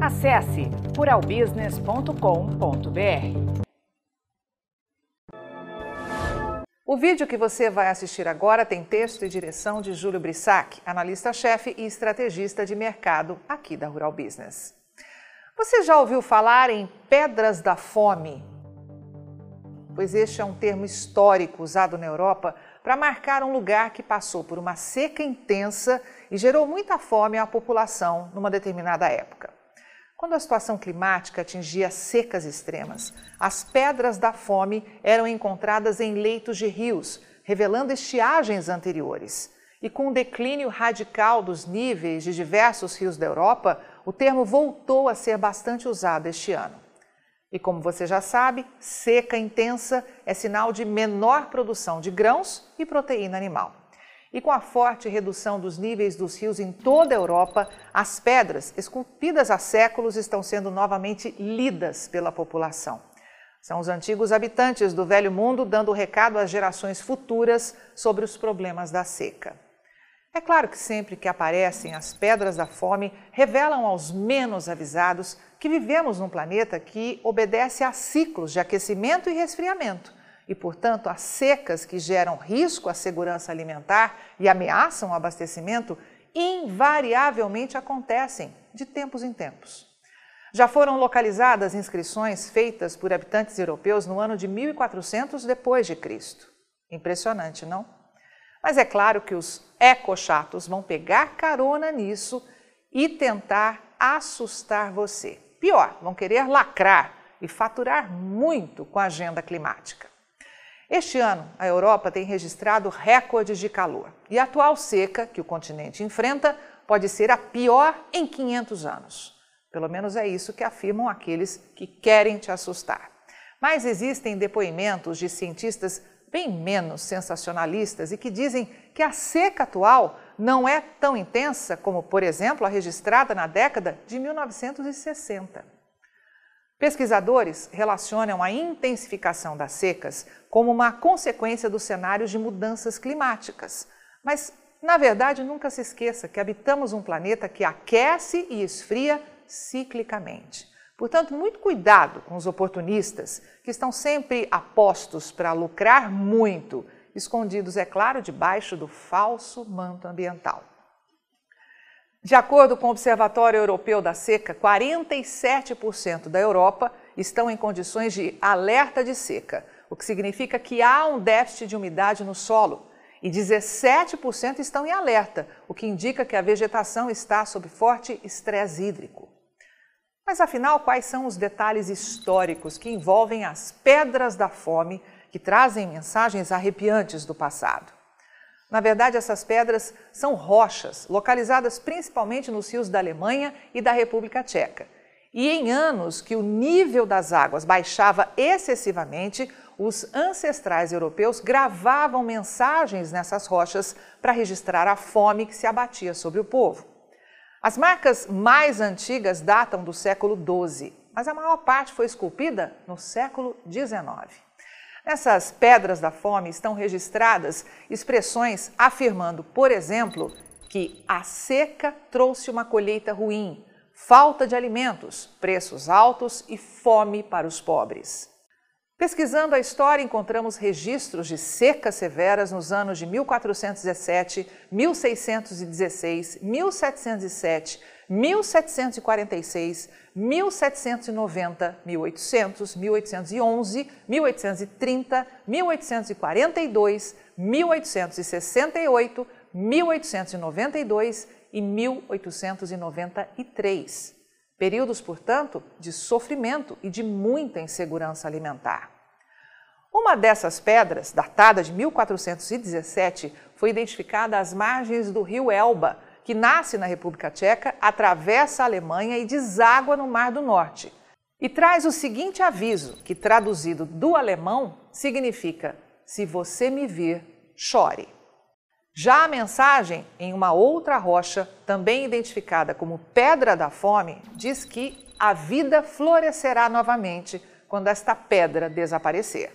Acesse ruralbusiness.com.br. O vídeo que você vai assistir agora tem texto e direção de Júlio Brissac, analista-chefe e estrategista de mercado aqui da Rural Business. Você já ouviu falar em pedras da fome? Pois este é um termo histórico usado na Europa para marcar um lugar que passou por uma seca intensa e gerou muita fome à população numa determinada época. Quando a situação climática atingia secas extremas, as pedras da fome eram encontradas em leitos de rios, revelando estiagens anteriores. E com o declínio radical dos níveis de diversos rios da Europa, o termo voltou a ser bastante usado este ano. E como você já sabe, seca intensa é sinal de menor produção de grãos e proteína animal. E com a forte redução dos níveis dos rios em toda a Europa, as pedras, esculpidas há séculos, estão sendo novamente lidas pela população. São os antigos habitantes do Velho Mundo dando recado às gerações futuras sobre os problemas da seca. É claro que sempre que aparecem as pedras da fome, revelam aos menos avisados que vivemos num planeta que obedece a ciclos de aquecimento e resfriamento e, portanto, as secas que geram risco à segurança alimentar e ameaçam o abastecimento invariavelmente acontecem de tempos em tempos. Já foram localizadas inscrições feitas por habitantes europeus no ano de 1400 depois de Cristo. Impressionante, não? Mas é claro que os ecochatos vão pegar carona nisso e tentar assustar você. Pior, vão querer lacrar e faturar muito com a agenda climática. Este ano, a Europa tem registrado recordes de calor e a atual seca que o continente enfrenta pode ser a pior em 500 anos. Pelo menos é isso que afirmam aqueles que querem te assustar. Mas existem depoimentos de cientistas bem menos sensacionalistas e que dizem que a seca atual não é tão intensa como, por exemplo, a registrada na década de 1960. Pesquisadores relacionam a intensificação das secas como uma consequência dos cenários de mudanças climáticas. Mas, na verdade, nunca se esqueça que habitamos um planeta que aquece e esfria ciclicamente. Portanto, muito cuidado com os oportunistas que estão sempre apostos para lucrar muito, escondidos, é claro, debaixo do falso manto ambiental. De acordo com o Observatório Europeu da Seca, 47% da Europa estão em condições de alerta de seca, o que significa que há um déficit de umidade no solo, e 17% estão em alerta, o que indica que a vegetação está sob forte estresse hídrico. Mas afinal, quais são os detalhes históricos que envolvem as pedras da fome que trazem mensagens arrepiantes do passado? Na verdade, essas pedras são rochas, localizadas principalmente nos rios da Alemanha e da República Tcheca. E em anos que o nível das águas baixava excessivamente, os ancestrais europeus gravavam mensagens nessas rochas para registrar a fome que se abatia sobre o povo. As marcas mais antigas datam do século XII, mas a maior parte foi esculpida no século XIX. Nessas pedras da fome estão registradas expressões afirmando, por exemplo, que a seca trouxe uma colheita ruim, falta de alimentos, preços altos e fome para os pobres. Pesquisando a história, encontramos registros de secas severas nos anos de 1417, 1616, 1707, 1746, 1790, 1800, 1811, 1830, 1842, 1868, 1892 e 1893. Períodos, portanto, de sofrimento e de muita insegurança alimentar. Uma dessas pedras, datada de 1417, foi identificada às margens do rio Elba, que nasce na República Tcheca, atravessa a Alemanha e deságua no Mar do Norte. E traz o seguinte aviso, que traduzido do alemão significa: se você me vir, chore. Já a mensagem, em uma outra rocha, também identificada como Pedra da Fome, diz que a vida florescerá novamente quando esta pedra desaparecer.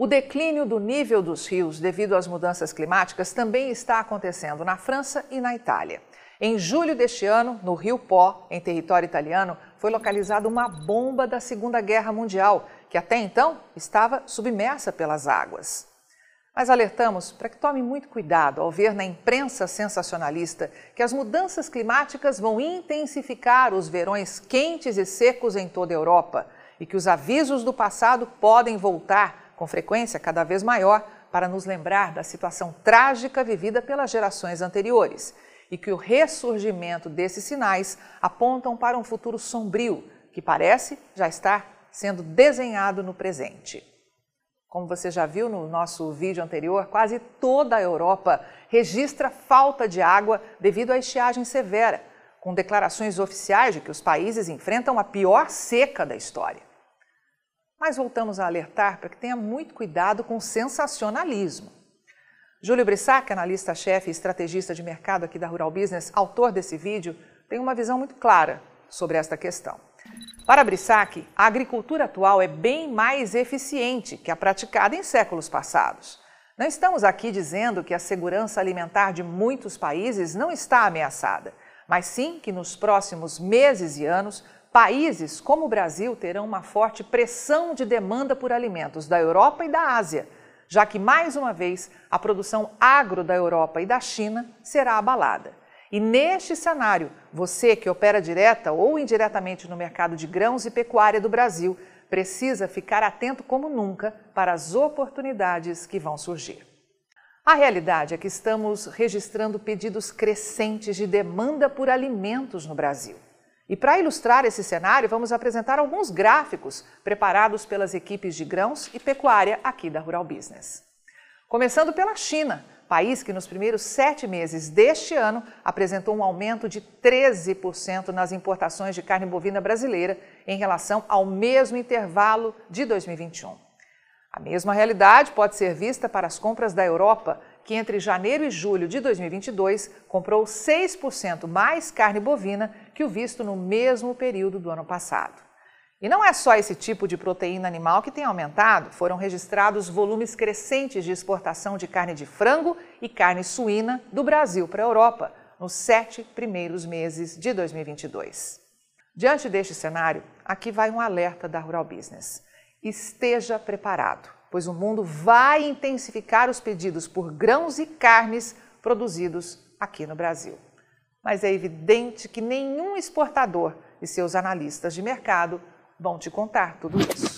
O declínio do nível dos rios devido às mudanças climáticas também está acontecendo na França e na Itália. Em julho deste ano, no Rio Pó, em território italiano, foi localizada uma bomba da Segunda Guerra Mundial, que até então estava submersa pelas águas. Mas alertamos para que tome muito cuidado ao ver na imprensa sensacionalista que as mudanças climáticas vão intensificar os verões quentes e secos em toda a Europa e que os avisos do passado podem voltar com frequência cada vez maior para nos lembrar da situação trágica vivida pelas gerações anteriores e que o ressurgimento desses sinais apontam para um futuro sombrio que parece já estar sendo desenhado no presente. Como você já viu no nosso vídeo anterior, quase toda a Europa registra falta de água devido à estiagem severa, com declarações oficiais de que os países enfrentam a pior seca da história. Mas voltamos a alertar para que tenha muito cuidado com o sensacionalismo. Júlio Brissac, analista-chefe e estrategista de mercado aqui da Rural Business, autor desse vídeo, tem uma visão muito clara sobre esta questão. Para Brissac, a agricultura atual é bem mais eficiente que a praticada em séculos passados. Não estamos aqui dizendo que a segurança alimentar de muitos países não está ameaçada, mas sim que nos próximos meses e anos, países como o Brasil terão uma forte pressão de demanda por alimentos da Europa e da Ásia, já que, mais uma vez, a produção agro da Europa e da China será abalada. E neste cenário, você que opera direta ou indiretamente no mercado de grãos e pecuária do Brasil precisa ficar atento como nunca para as oportunidades que vão surgir. A realidade é que estamos registrando pedidos crescentes de demanda por alimentos no Brasil. E para ilustrar esse cenário, vamos apresentar alguns gráficos preparados pelas equipes de grãos e pecuária aqui da Rural Business. Começando pela China, país que nos primeiros sete meses deste ano apresentou um aumento de 13% nas importações de carne bovina brasileira em relação ao mesmo intervalo de 2021. A mesma realidade pode ser vista para as compras da Europa, que entre janeiro e julho de 2022 comprou 6% mais carne bovina que o visto no mesmo período do ano passado. E não é só esse tipo de proteína animal que tem aumentado, foram registrados volumes crescentes de exportação de carne de frango e carne suína do Brasil para a Europa nos sete primeiros meses de 2022. Diante deste cenário, aqui vai um alerta da Rural Business. Esteja preparado, pois o mundo vai intensificar os pedidos por grãos e carnes produzidos aqui no Brasil. Mas é evidente que nenhum exportador e seus analistas de mercado vão te contar tudo isso.